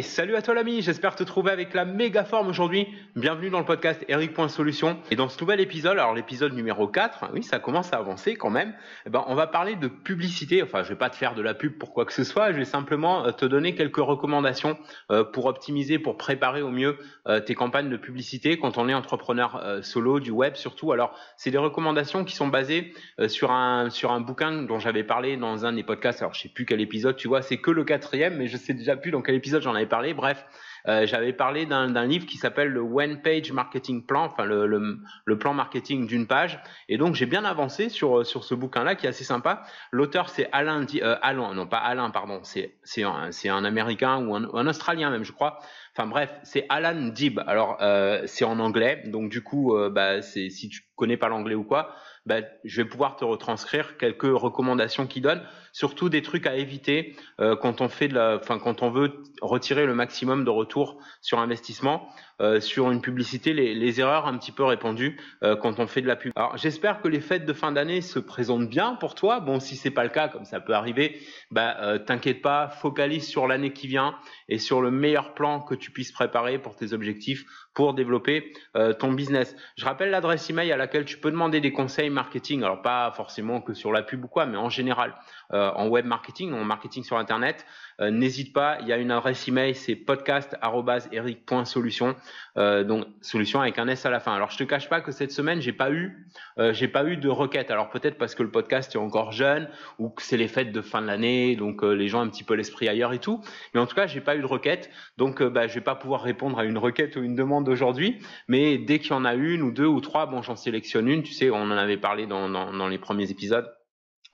Hey, salut à toi l'ami, j'espère te trouver avec la méga forme aujourd'hui. Bienvenue dans le podcast Eric.solution. Et dans ce nouvel épisode, alors l'épisode numéro 4, oui, ça commence à avancer quand même, eh ben, on va parler de publicité. Enfin, je vais pas te faire de la pub pour quoi que ce soit, je vais simplement euh, te donner quelques recommandations euh, pour optimiser, pour préparer au mieux euh, tes campagnes de publicité quand on est entrepreneur solo, du web surtout. Alors, c'est des recommandations qui sont basées sur un, sur un bouquin dont j'avais parlé dans un des podcasts. Alors, je sais plus quel épisode, tu vois, c'est que le quatrième, mais je sais déjà plus dans quel épisode j'en avais Bref, euh, j'avais parlé d'un livre qui s'appelle le One Page Marketing Plan, enfin le, plan marketing d'une page. Et donc j'ai bien avancé sur sur ce bouquin-là qui est assez sympa. L'auteur c'est Alain, euh, Alain, non pas Alain, pardon, c'est c'est un, un Américain ou un, Australien même, je crois. Enfin bref, c'est Alan Dib. Alors euh, c'est en anglais, donc du coup, euh, bah, c'est si tu connais pas l'anglais ou quoi, bah, je vais pouvoir te retranscrire quelques recommandations qu'il donne, surtout des trucs à éviter euh, quand on fait de la, enfin quand on veut retirer le maximum de retour sur investissement. Euh, sur une publicité les, les, erreurs un petit peu répandues euh, quand on fait de la pub. Alors j'espère que les fêtes de fin d'année se présentent bien pour toi. Bon, si c'est pas le cas, comme ça peut arriver, bah euh, t'inquiète pas, focalise sur l'année qui vient et sur le meilleur plan que tu puisses préparer pour tes objectifs pour développer euh, ton business. Je rappelle l'adresse email à laquelle tu peux demander des conseils marketing. Alors pas forcément que sur la pub ou quoi, mais en général euh, en web marketing, en marketing sur internet. Euh, n'hésite pas, il y a une adresse email, c'est podcast@eric.solution. Euh, donc solution avec un S à la fin. Alors je te cache pas que cette semaine j'ai pas eu, euh, j'ai pas eu de requête. Alors peut-être parce que le podcast est encore jeune ou que c'est les fêtes de fin de l'année, donc les gens ont un petit peu l'esprit ailleurs et tout. Mais en tout cas j'ai pas eu de requête, donc bah, je vais pas pouvoir répondre à une requête ou une demande aujourd'hui. Mais dès qu'il y en a une ou deux ou trois, bon j'en sélectionne une. Tu sais, on en avait parlé dans, dans, dans les premiers épisodes.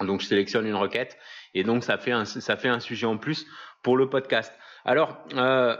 Donc je sélectionne une requête et donc ça fait un, ça fait un sujet en plus pour le podcast. Alors euh,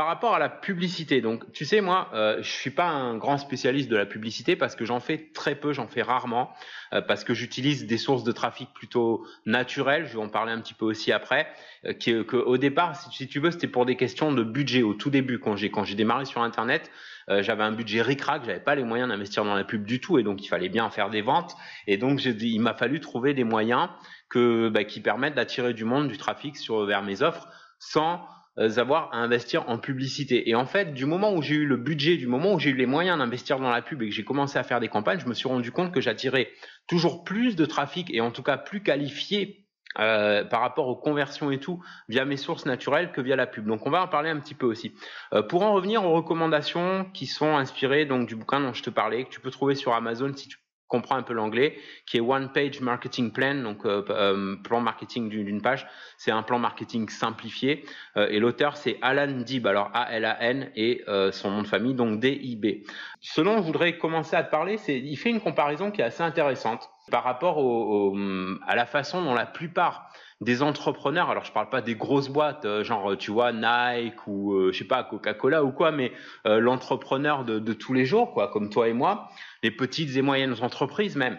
par rapport à la publicité, donc tu sais moi, euh, je suis pas un grand spécialiste de la publicité parce que j'en fais très peu, j'en fais rarement euh, parce que j'utilise des sources de trafic plutôt naturelles. Je vais en parler un petit peu aussi après. Euh, qui, que au départ, si, si tu veux, c'était pour des questions de budget au tout début quand j'ai quand j'ai démarré sur Internet. Euh, j'avais un budget ric-rac, j'avais pas les moyens d'investir dans la pub du tout, et donc il fallait bien faire des ventes. Et donc il m'a fallu trouver des moyens bah, qui permettent d'attirer du monde, du trafic sur vers mes offres, sans euh, avoir à investir en publicité. Et en fait, du moment où j'ai eu le budget, du moment où j'ai eu les moyens d'investir dans la pub et que j'ai commencé à faire des campagnes, je me suis rendu compte que j'attirais toujours plus de trafic et en tout cas plus qualifié euh, par rapport aux conversions et tout via mes sources naturelles que via la pub. Donc on va en parler un petit peu aussi. Euh, pour en revenir aux recommandations qui sont inspirées donc du bouquin dont je te parlais, que tu peux trouver sur Amazon si tu comprends un peu l'anglais, qui est One Page Marketing Plan, donc euh, euh plan marketing d'une page. C'est un plan marketing simplifié. Euh, et l'auteur, c'est Alan Dib, alors A-L-A-N et son nom de famille, donc D-I-B. Ce dont je voudrais commencer à te parler, c'est il fait une comparaison qui est assez intéressante par rapport à la façon dont la plupart des entrepreneurs, alors je parle pas des grosses boîtes, euh, genre tu vois Nike ou euh, je sais pas Coca-Cola ou quoi, mais euh, l'entrepreneur de, tous les jours, quoi, comme toi et moi, les petites et moyennes entreprises même,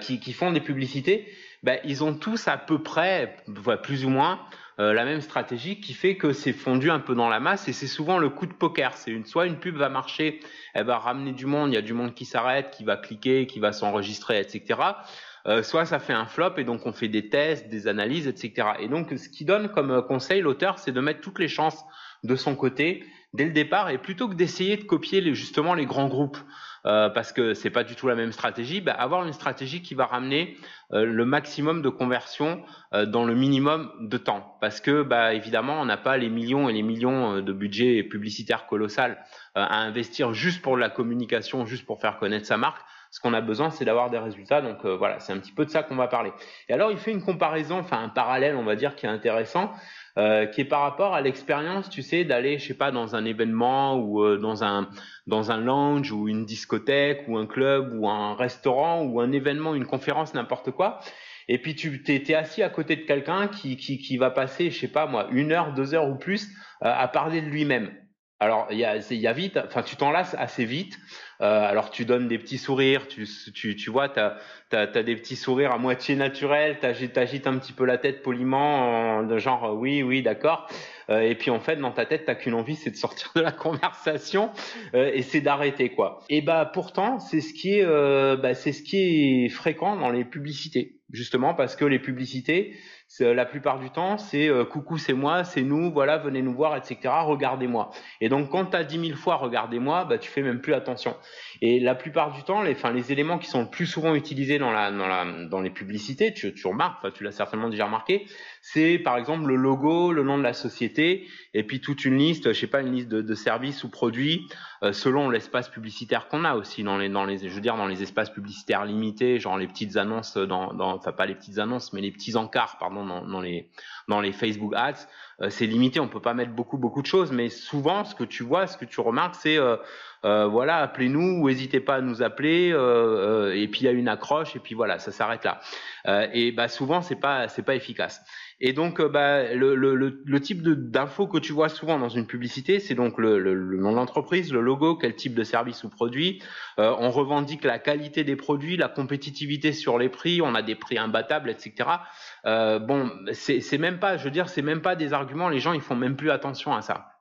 qui, font des publicités, ben, ils ont tous à peu près, plus ou moins, la même stratégie qui fait que c'est fondu un peu dans la masse et c'est souvent le coup de poker. C'est une, soit une pub va marcher, elle va ramener du monde, il y a du monde qui s'arrête, qui va cliquer, qui va s'enregistrer, etc. Euh, soit ça fait un flop et donc on fait des tests, des analyses, etc. Et donc ce qui donne comme euh, conseil l'auteur, c'est de mettre toutes les chances de son côté dès le départ et plutôt que d'essayer de copier les, justement les grands groupes. Euh, parce que c'est pas du tout la même stratégie, bah, avoir une stratégie qui va ramener euh, le maximum de conversion euh, dans le minimum de temps. Parce que bah, évidemment, on n'a pas les millions et les millions de budget publicitaire colossal à investir juste pour la communication, juste pour faire connaître sa marque. Ce qu'on a besoin, c'est d'avoir des résultats. Donc euh, voilà, c'est un petit peu de ça qu'on va parler. Et alors, il fait une comparaison, enfin un parallèle, on va dire, qui est intéressant, euh, qui est par rapport à l'expérience, tu sais, d'aller, je sais pas, dans un événement ou euh, dans un dans un lounge ou une discothèque ou un club ou un restaurant ou un événement, une conférence, n'importe quoi. Et puis tu t'es assis à côté de quelqu'un qui, qui qui va passer, je sais pas moi, une heure, deux heures ou plus à parler de lui-même. Alors il y a, y a vite, enfin tu t'en lasses assez vite. Euh, alors tu donnes des petits sourires, tu, tu, tu vois, tu as, as, des petits sourires à moitié naturels, tu agites un petit peu la tête poliment, de genre euh, oui, oui, d'accord. Euh, et puis en fait, dans ta tête, t'as qu'une envie, c'est de sortir de la conversation et c'est d'arrêter quoi. Et bah pourtant, c'est ce qui est, bah, c'est ce qui est fréquent dans les publicités, justement parce que les publicités, la plupart du temps, c'est euh, coucou, c'est moi, c'est nous, voilà, venez nous voir, etc. Regardez-moi. Et donc, quand tu as 10 000 fois regardez-moi, bah, tu fais même plus attention. Et la plupart du temps, les, enfin, les éléments qui sont le plus souvent utilisés dans, la, dans, la, dans les publicités, tu, tu remarques, tu l'as certainement déjà remarqué, c'est par exemple le logo, le nom de la société, et puis toute une liste, je sais pas, une liste de, de services ou produits euh, selon l'espace publicitaire qu'on a aussi dans les, dans les, je veux dire, dans les espaces publicitaires limités, genre les petites annonces dans, dans enfin pas les petites annonces, mais les petits encarts, pardon, dans, les, dans les Facebook Ads, c'est limité, on peut pas mettre beaucoup, beaucoup de choses, mais souvent, ce que tu vois, ce que tu remarques, c'est euh, euh, voilà, appelez-nous ou n'hésitez pas à nous appeler. Euh, euh, et puis il y a une accroche et puis voilà, ça s'arrête là. et bah souvent c'est pas c'est pas efficace. Et donc bah, le, le, le, type d'infos que tu vois souvent dans une publicité, c'est donc le, nom de l'entreprise, le logo, quel type de service ou produit. on revendique la qualité des produits, la compétitivité sur les prix, on a des prix imbattables, etc. bon, c'est même pas, je veux dire, c'est même pas des arguments. Les gens ils font même plus attention à ça.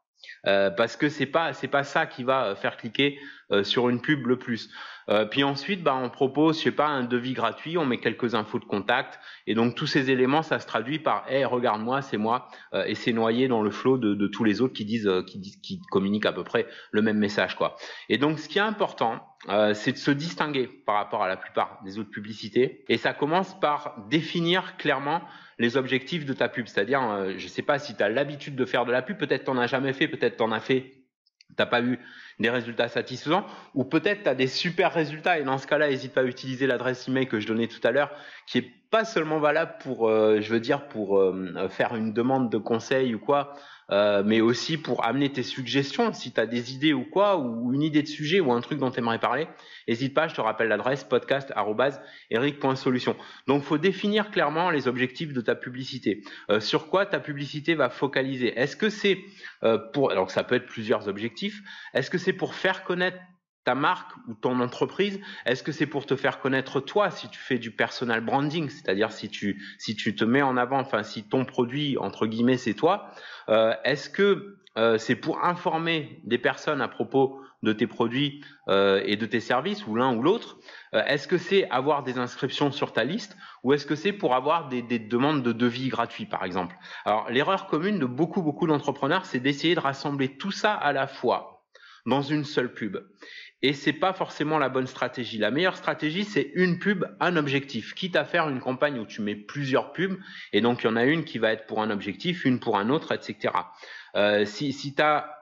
Euh, parce que c'est pas c'est pas ça qui va euh, faire cliquer euh, sur une pub le plus. puis ensuite, bah, on propose, je sais pas, un devis gratuit, on met quelques infos de contact, et donc tous ces éléments, ça se traduit par, hey, regarde-moi, c'est moi, et c'est noyé dans le flot de, de, tous les autres qui disent, qui disent, qui communiquent à peu près le même message, quoi. Et donc, ce qui est important, c'est de se distinguer par rapport à la plupart des autres publicités, et ça commence par définir clairement les objectifs de ta pub. C'est-à-dire, euh, je ne sais pas si tu as l'habitude de faire de la pub, peut-être tu n'en as jamais fait, peut-être tu en as fait, t'as pas eu des résultats satisfaisants, ou peut-être tu as des super résultats, et dans ce cas-là, n'hésite pas à utiliser l'adresse email que je donnais tout à l'heure, qui est pas seulement valable pour, euh, je veux dire, pour euh, faire une demande de conseil ou quoi, euh, mais aussi pour amener tes suggestions, si tu as des idées ou quoi, ou une idée de sujet ou un truc dont tu aimerais parler, n'hésite pas, je te rappelle l'adresse podcast.eric.solution. Donc faut définir clairement les objectifs de ta publicité. Euh, sur quoi ta publicité va focaliser? Est-ce que c'est euh, pour, alors ça peut être plusieurs objectifs, est-ce que c'est pour faire connaître ta marque ou ton entreprise Est-ce que c'est pour te faire connaître toi si tu fais du personal branding, c'est-à-dire si tu si tu te mets en avant, enfin si ton produit entre guillemets c'est toi euh, Est-ce que euh, c'est pour informer des personnes à propos de tes produits euh, et de tes services ou l'un ou l'autre Est-ce que c'est avoir des inscriptions sur ta liste ou est-ce que c'est pour avoir des, des demandes de devis gratuits par exemple? Alors l'erreur commune de beaucoup beaucoup d'entrepreneurs, c'est d'essayer de rassembler tout ça à la fois dans une seule pub et c'est pas forcément la bonne stratégie. La meilleure stratégie, c'est une pub, un objectif. Quitte à faire une campagne où tu mets plusieurs pubs, et donc il y en a une qui va être pour un objectif, une pour un autre, etc. Euh, si si tu as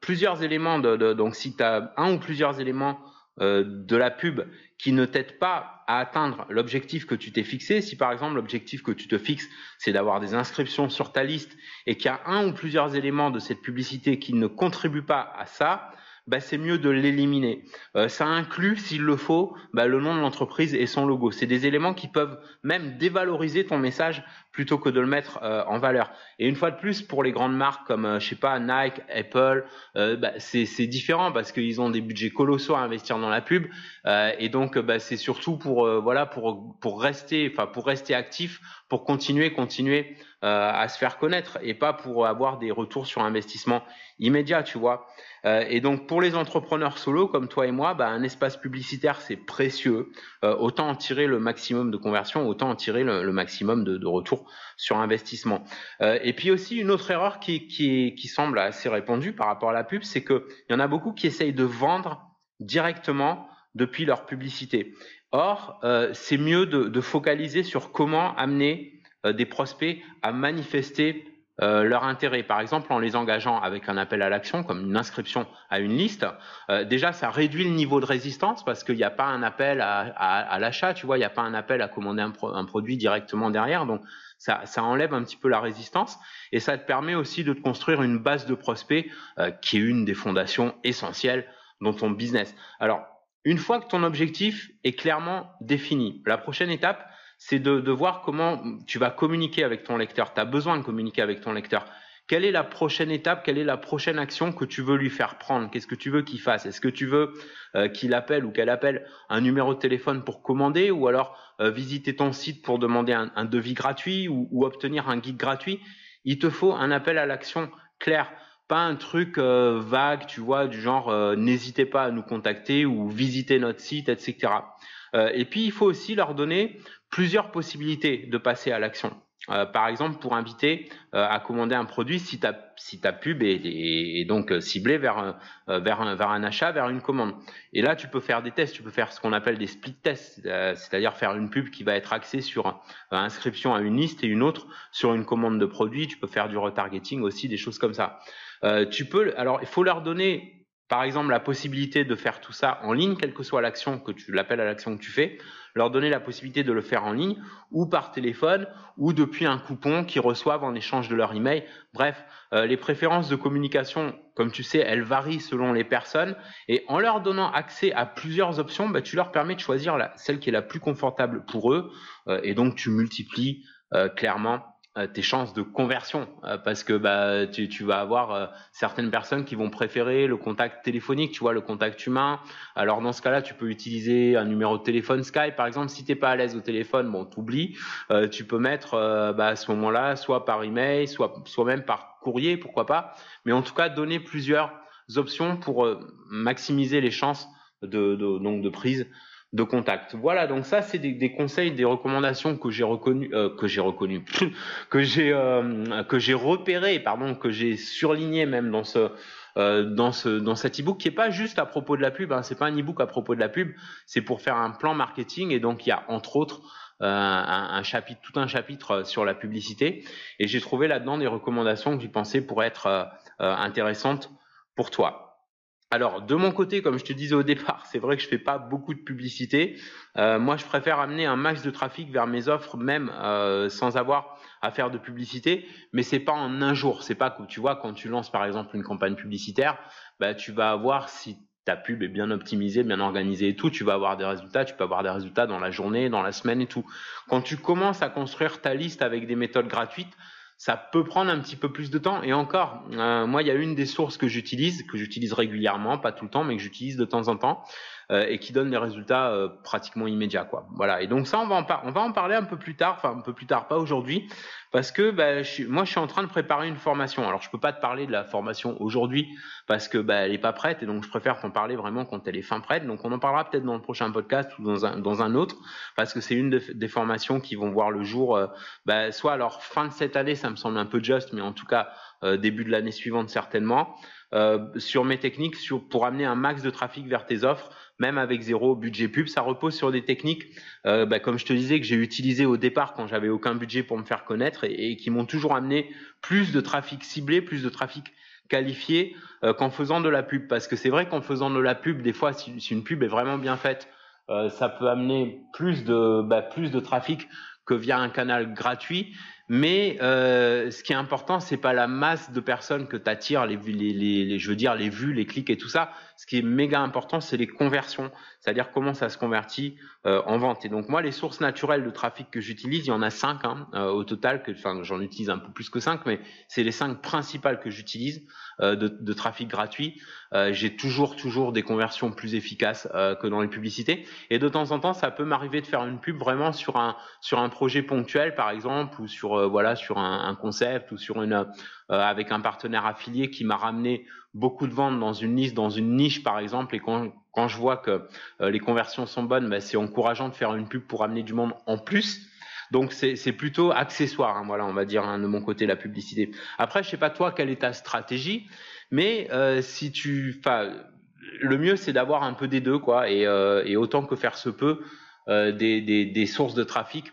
plusieurs éléments, de, donc si un ou plusieurs éléments euh, de la pub qui ne t'aident pas à atteindre l'objectif que tu t'es fixé, si par exemple l'objectif que tu te fixes, c'est d'avoir des inscriptions sur ta liste et qu'il y a un ou plusieurs éléments de cette publicité qui ne contribuent pas à ça, bah, c'est mieux de l'éliminer. Euh, ça inclut, s'il le faut, bah, le nom de l'entreprise et son logo. C'est des éléments qui peuvent même dévaloriser ton message plutôt que de le mettre euh, en valeur. Et une fois de plus, pour les grandes marques comme, euh, je sais pas, Nike, Apple, bah, c'est différent parce qu'ils ont des budgets colossaux à investir dans la pub. et donc, bah, c'est surtout pour, voilà, pour, pour rester, enfin, pour rester actif, pour continuer, continuer à se faire connaître et pas pour avoir des retours sur investissement immédiat, tu vois. Euh, et donc pour les entrepreneurs solo comme toi et moi, bah, un espace publicitaire c'est précieux. Euh, autant en tirer le maximum de conversion, autant en tirer le, maximum de, de, retour sur investissement. Euh, et puis aussi une autre erreur qui, qui, qui semble assez répandue par rapport à la pub, c'est qu'il y en a beaucoup qui essayent de vendre directement depuis leur publicité. Or, c'est mieux de, de, focaliser sur comment amener des prospects à manifester euh, leur intérêt. Par exemple, en les engageant avec un appel à l'action, comme une inscription à une liste, euh, déjà ça réduit le niveau de résistance parce qu'il n'y a pas un appel à, l'achat, tu vois, il n'y a pas un appel à commander un, produit directement derrière, donc ça, enlève un petit peu la résistance et ça te permet aussi de te construire une base de prospects euh, qui est une des fondations essentielles dans ton business. Alors, une fois que ton objectif est clairement défini, la prochaine étape, c'est de, de, voir comment tu vas communiquer avec ton lecteur. Tu as besoin de communiquer avec ton lecteur. Quelle est la prochaine étape? Quelle est la prochaine action que tu veux lui faire prendre? Qu'est-ce que tu veux qu'il fasse? Est-ce que tu veux euh, qu'il appelle ou qu'elle appelle un numéro de téléphone pour commander ou alors euh, visiter ton site pour demander un, un devis gratuit ou, ou, obtenir un guide gratuit? Il te faut un appel à l'action clair pas un truc euh, vague, tu vois, du genre n'hésitez pas à nous contacter ou visiter notre site, etc. et puis il faut aussi leur donner plusieurs possibilités de passer à l'action. par exemple, pour inviter à commander un produit si ta, si ta pub est, donc ciblée vers, vers, un, vers un achat, vers une commande. Et là, tu peux faire des tests, tu peux faire ce qu'on appelle des split tests, c'est-à-dire faire une pub qui va être axée sur inscription à une liste et une autre sur une commande de produit. Tu peux faire du retargeting aussi, des choses comme ça. tu peux, alors il faut leur donner par exemple la possibilité de faire tout ça en ligne, quelle que soit l'action que tu l'appelles à l'action que tu fais, leur donner la possibilité de le faire en ligne ou par téléphone ou depuis un coupon qu'ils reçoivent en échange de leur email. Bref, euh, les préférences de communication, comme tu sais, elles varient selon les personnes et en leur donnant accès à plusieurs options, bah, tu leur permets de choisir celle qui est la plus confortable pour eux euh, et donc tu multiplies euh, clairement tes chances de conversion euh, parce que bah tu, tu vas avoir euh, certaines personnes qui vont préférer le contact téléphonique tu vois le contact humain. Alors dans ce cas-là tu peux utiliser un numéro de téléphone Skype. Par exemple si t'es pas à l'aise au téléphone bon t'oublies. Tu peux mettre bah, à ce moment-là soit par email soit soit même par courrier pourquoi pas. Mais en tout cas donner plusieurs options pour maximiser les chances de, de donc de prise de contact. Voilà, donc ça c'est des, conseils, des recommandations que j'ai reconnu, euh, que j'ai reconnu, que j'ai euh, que j'ai repéré, pardon, que j'ai surligné même dans ce euh, dans ce dans cet ebook qui est pas juste à propos de la pub, hein, c'est pas un ebook à propos de la pub, c'est pour faire un plan marketing et donc il y a entre autres un, chapitre, tout un chapitre sur la publicité et j'ai trouvé là-dedans des recommandations que j'ai pensé pourraient être intéressantes pour toi. Alors de mon côté, comme je te disais au départ, c'est vrai que je fais pas beaucoup de publicité. Euh, moi, je préfère amener un max de trafic vers mes offres, même euh, sans avoir à faire de publicité. Mais c'est pas en un jour. C'est pas que tu vois quand tu lances par exemple une campagne publicitaire, bah, tu vas avoir si ta pub est bien optimisée, bien organisée et tout, tu vas avoir des résultats, tu peux avoir des résultats dans la journée, dans la semaine et tout. Quand tu commences à construire ta liste avec des méthodes gratuites, ça peut prendre un petit peu plus de temps. Et encore, euh, moi, il y a une des sources que j'utilise, que j'utilise régulièrement, pas tout le temps, mais que j'utilise de temps en temps, euh, et qui donne des résultats euh, pratiquement immédiats, quoi. Voilà. Et donc ça, on va en, parler un peu plus tard, enfin un peu plus tard, pas aujourd'hui, parce que bah, moi, je suis en train de préparer une formation. Alors, je peux pas te parler de la formation aujourd'hui parce que bah, elle est pas prête, et donc je préfère t'en parler vraiment quand elle est fin prête. Donc, on en parlera peut-être dans le prochain podcast ou dans un, dans un autre, parce que c'est une des formations qui vont voir le jour, bah, soit alors fin de cette année, ça me semble un peu juste, mais en tout cas début de l'année suivante certainement. Euh, sur mes techniques pour amener un max de trafic vers tes offres, même avec zéro budget pub. Ça repose sur des techniques, euh, bah, comme je te disais, que j'ai utilisées au départ quand j'avais aucun budget pour me faire connaître et, qui m'ont toujours amené plus de trafic ciblé, plus de trafic qualifié euh, qu'en faisant de la pub. Parce que c'est vrai qu'en faisant de la pub, des fois, si, une pub est vraiment bien faite, ça peut amener plus de, bah, plus de trafic que via un canal gratuit. Mais euh, ce qui est important, c'est pas la masse de personnes que tu attires, les, les, les, je veux dire les vues, les clics et tout ça. Ce qui est méga important, c'est les conversions, c'est-à-dire comment ça se convertit euh, en vente. Et donc moi, les sources naturelles de trafic que j'utilise, il y en a cinq hein, euh, au total. Que, enfin, j'en utilise un peu plus que cinq, mais c'est les cinq principales que j'utilise euh, de, de, trafic gratuit. Euh, j'ai toujours toujours des conversions plus efficaces que dans les publicités. Et de temps en temps, ça peut m'arriver de faire une pub vraiment sur un sur un projet ponctuel, par exemple, ou sur euh, voilà sur un, concept ou sur une euh, avec un partenaire affilié qui m'a ramené beaucoup de ventes dans une liste, dans une niche par exemple, et quand, quand je vois que euh, les conversions sont bonnes, bah, c'est encourageant de faire une pub pour amener du monde en plus. Donc c'est plutôt accessoire, hein, voilà, on va dire hein, de mon côté la publicité. Après, je sais pas toi quelle est ta stratégie, mais si tu, le mieux c'est d'avoir un peu des deux quoi, et, et, autant que faire se peut, des, des, des, sources de trafic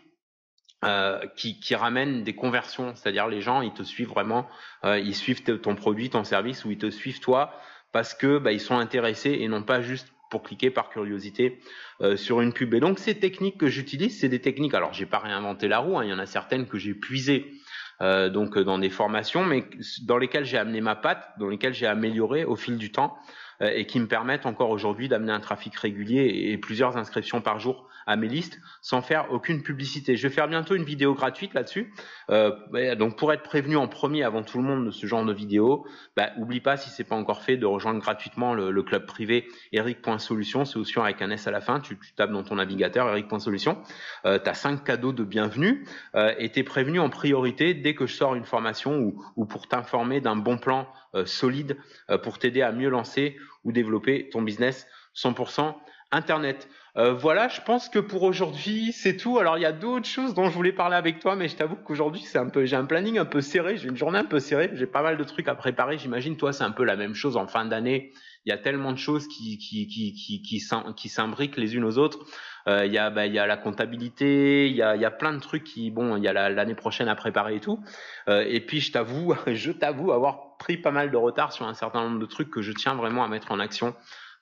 euh, qui, qui ramènent des conversions, c'est-à-dire les gens ils te suivent vraiment, euh, ils suivent ton produit, ton service ou ils te suivent toi parce que bah, ils sont intéressés et non pas juste pour cliquer par curiosité euh, sur une pub. Et donc ces techniques que j'utilise, c'est des techniques. Alors j'ai pas réinventé la roue, hein, il y en a certaines que j'ai puisées donc dans des formations, mais dans lesquelles j'ai amené ma patte, dans lesquelles j'ai amélioré au fil du temps et qui me permettent encore aujourd'hui d'amener un trafic régulier et plusieurs inscriptions par jour à mes listes sans faire aucune publicité. Je vais faire bientôt une vidéo gratuite là-dessus. Euh, donc pour être prévenu en premier avant tout le monde de ce genre de vidéo, bah, oublie pas si c'est pas encore fait de rejoindre gratuitement le, club privé eric.solution, solution avec un S à la fin. Tu, tapes dans ton navigateur eric.solution. Euh, tu as cinq cadeaux de bienvenue euh, et tu es prévenu en priorité dès que je sors une formation ou, ou pour t'informer d'un bon plan euh, solide euh, pour t'aider à mieux lancer ou développer ton business 100% Internet. Euh, voilà, je pense que pour aujourd'hui, c'est tout. Alors, il y a d'autres choses dont je voulais parler avec toi, mais je t'avoue qu'aujourd'hui, c'est un peu, j'ai un planning un peu serré, j'ai une journée un peu serrée, j'ai pas mal de trucs à préparer. J'imagine, toi, c'est un peu la même chose en fin d'année. Il y a tellement de choses qui, qui, qui, qui, qui s'imbriquent les unes aux autres. Euh, il y a, bah, il y a la comptabilité, il y a, il y a plein de trucs qui, bon, il y a l'année prochaine à préparer et tout. Euh, et puis, je t'avoue, je t'avoue avoir pris pas mal de retard sur un certain nombre de trucs que je tiens vraiment à mettre en action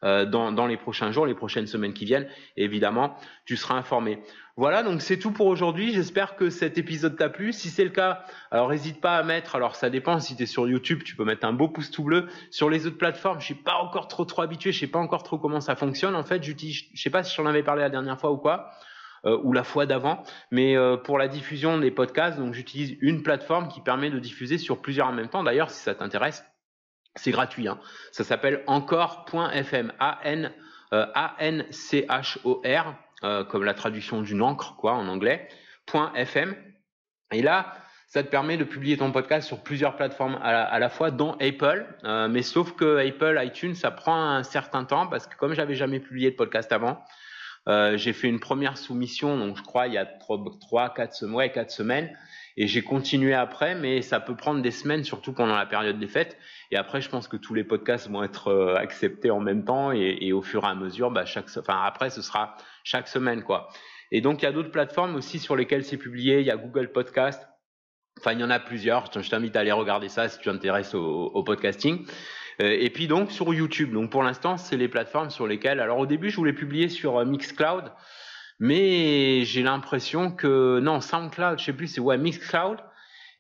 euh, dans, les prochains jours, les prochaines semaines qui viennent. évidemment, tu seras informé. Voilà, donc c'est tout pour aujourd'hui. J'espère que cet épisode t'a plu. Si c'est le cas, alors n'hésite pas à mettre, alors ça dépend, si tu es sur YouTube, tu peux mettre un beau pouce tout bleu. Sur les autres plateformes, je suis pas encore trop trop habitué, je sais pas encore trop comment ça fonctionne. En fait, j'utilise, je sais pas si j'en avais parlé la dernière fois ou quoi. Euh, ou la fois d'avant, mais euh, pour la diffusion des podcasts, donc j'utilise une plateforme qui permet de diffuser sur plusieurs en même temps. D'ailleurs, si ça t'intéresse, c'est gratuit. Hein. Ça s'appelle encore.fm. A-N, euh, A-N-C-H-O-R, euh, comme la traduction d'une encre, quoi, en anglais. .fm. Et là, ça te permet de publier ton podcast sur plusieurs plateformes à la, fois, dont Apple. Euh, mais sauf que Apple, iTunes, ça prend un certain temps parce que comme j'avais jamais publié de podcast avant, euh, j'ai fait une première soumission, donc je crois il y a trois, quatre, ouais, quatre semaines. Et j'ai continué après, mais ça peut prendre des semaines, surtout pendant la période des fêtes. Et après, je pense que tous les podcasts vont être euh, acceptés en même temps, et, et, au fur et à mesure, bah, chaque, enfin après, ce sera chaque semaine, quoi. Et donc, il y a d'autres plateformes aussi sur lesquelles c'est publié. Il y a Google Podcast. Enfin, il y en a plusieurs. Je t'invite à aller regarder ça si tu t'intéresses au, au, podcasting. Euh, et puis donc sur YouTube. Donc pour l'instant, c'est les plateformes sur lesquelles. Alors au début, je voulais publier sur euh, Mixcloud. Mais j'ai l'impression que non, SoundCloud, je sais plus, c'est ouais Mixcloud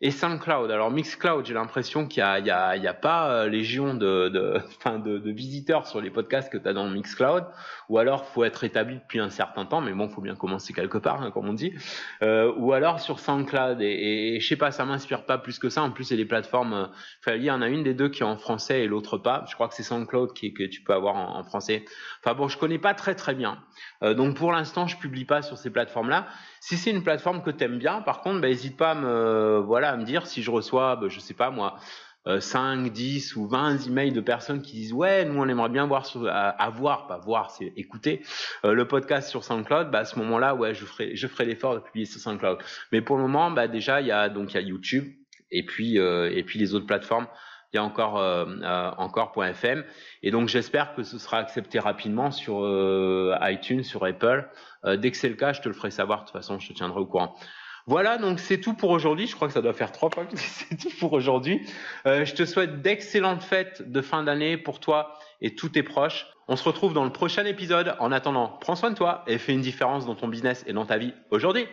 et SoundCloud. Alors Mixcloud, j'ai l'impression qu'il y a, a, pas euh, légion de, visiteurs sur les podcasts que tu as dans Mixcloud, ou alors faut être établi depuis un certain temps, mais bon, faut bien commencer quelque part, hein, comme on dit, euh, ou alors sur SoundCloud. Et, et, je sais pas, ça m'inspire pas plus que ça. En plus, c'est des plateformes. Euh, il y en a une des deux qui est en français et l'autre pas. Je crois que c'est SoundCloud que tu peux avoir en, français. Enfin bon, je connais pas très très bien. Donc pour l'instant, je publie pas sur ces plateformes-là. Si c'est une plateforme que tu aimes bien, par contre, bah, pas à me, voilà, à me dire si je reçois, bah, je sais pas moi, 5, euh, 10 ou 20 emails de personnes qui disent ouais, nous on aimerait bien voir, sur, à, voir, pas voir, c'est écouter euh, le podcast sur SoundCloud. Bah, à ce moment-là, ouais, je ferai, je ferai l'effort de publier sur SoundCloud. Mais pour le moment, bah, déjà il y a donc il y a YouTube et puis euh, et puis les autres plateformes il y a encore euh, encore.fm et donc j'espère que ce sera accepté rapidement sur iTunes, sur Apple. dès que c'est le cas, je te le ferai savoir. De toute façon, je te tiendrai au courant. Voilà, donc c'est tout pour aujourd'hui. Je crois que ça doit faire trois fois que c'est tout pour aujourd'hui. je te souhaite d'excellentes fêtes de fin d'année pour toi et tous tes proches. On se retrouve dans le prochain épisode. En attendant, prends soin de toi et fais une différence dans ton business et dans ta vie aujourd'hui.